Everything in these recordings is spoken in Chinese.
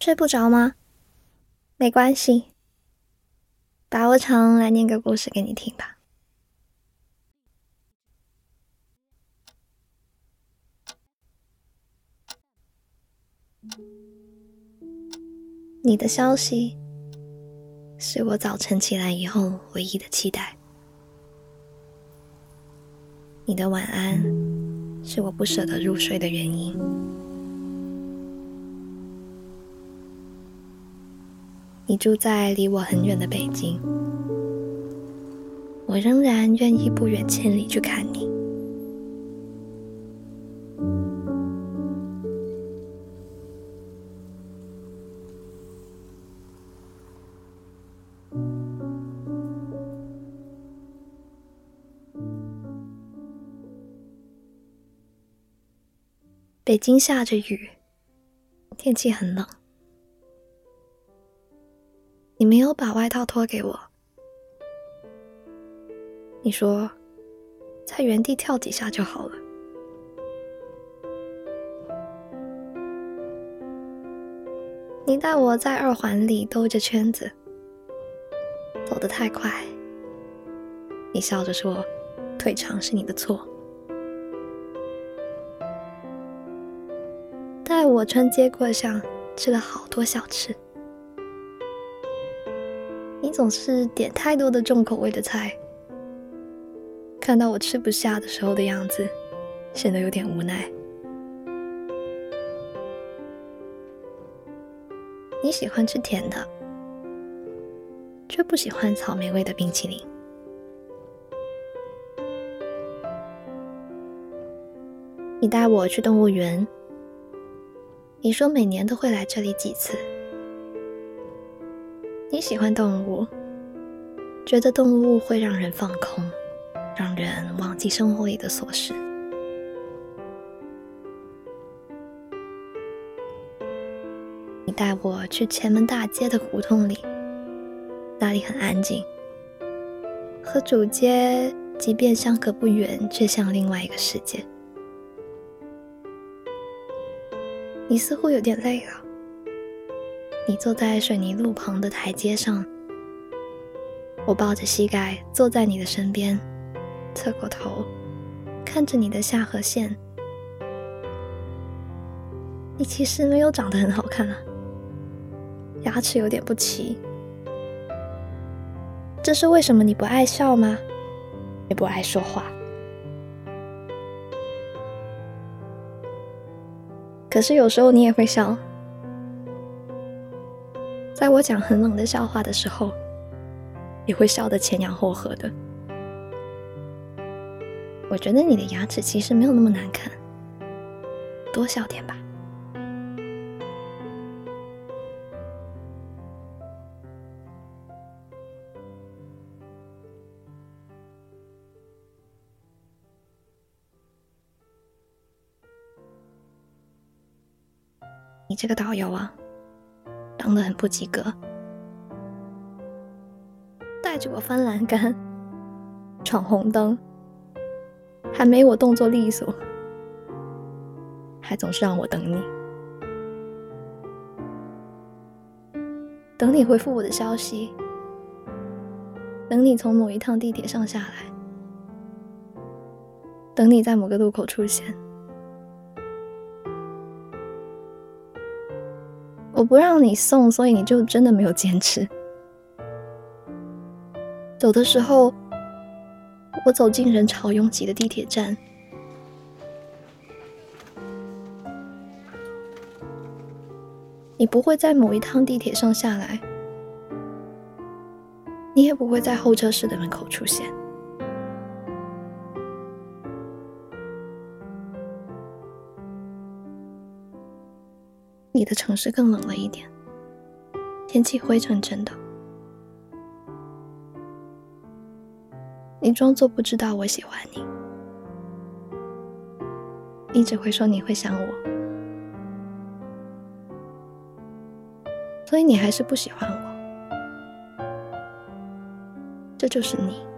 睡不着吗？没关系，把我常来念个故事给你听吧。你的消息是我早晨起来以后唯一的期待。你的晚安是我不舍得入睡的原因。你住在离我很远的北京，我仍然愿意不远千里去看你。北京下着雨，天气很冷。你没有把外套脱给我，你说在原地跳几下就好了。你带我在二环里兜着圈子，走得太快。你笑着说：“腿长是你的错。”带我穿街过巷，吃了好多小吃。总是点太多的重口味的菜，看到我吃不下的时候的样子，显得有点无奈。你喜欢吃甜的，却不喜欢草莓味的冰淇淋。你带我去动物园。你说每年都会来这里几次。你喜欢动物，觉得动物会让人放空，让人忘记生活里的琐事。你带我去前门大街的胡同里，那里很安静，和主街即便相隔不远，却像另外一个世界。你似乎有点累了。你坐在水泥路旁的台阶上，我抱着膝盖坐在你的身边，侧过头看着你的下颌线。你其实没有长得很好看啊，牙齿有点不齐。这是为什么？你不爱笑吗？也不爱说话。可是有时候你也会笑，我讲很冷的笑话的时候，也会笑得前仰后合的。我觉得你的牙齿其实没有那么难看，多笑点吧。你这个导游啊，当的很不及格，带着我翻栏杆、闯红灯，还没我动作利索，还总是让我等你，等你回复我的消息，等你从某一趟地铁上下来，等你在某个路口出现。我不让你送，所以你就真的没有坚持。走的时候，我走进人潮拥挤的地铁站，你不会在某一趟地铁上下来，你也不会在候车室的门口出现。你的城市更冷了一点，天气灰沉沉的。你装作不知道我喜欢你，你只会说你会想我，所以你还是不喜欢我。这就是你。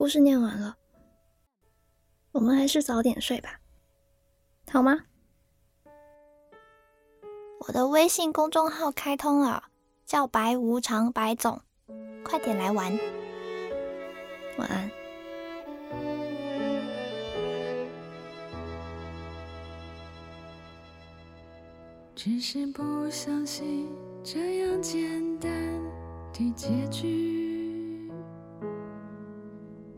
故事念完了，我们还是早点睡吧，好吗？我的微信公众号开通了，叫白无常白总，快点来玩。晚安。只是不相信这样简单的结局，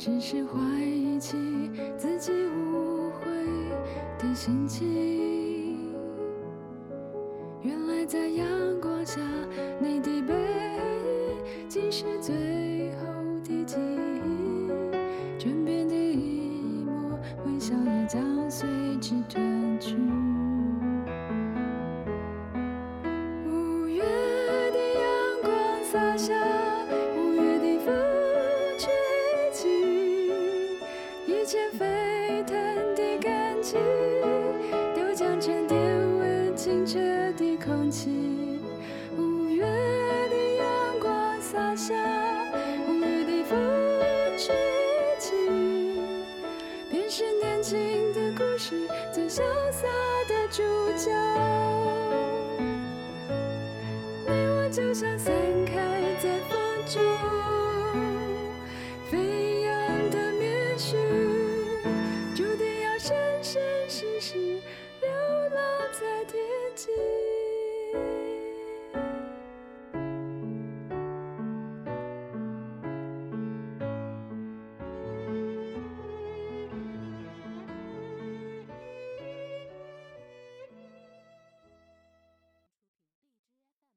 只是怀疑起自己误会的心情。原来在阳光下，你的背影竟是最后的记忆。枕边的一抹微笑也将随之褪去。五月的阳光洒下，一切沸腾的感情都将沉淀为清澈的空气。五月的阳光洒下，五月的风吹起，便是年轻的故事最潇洒的主角。你我就像在。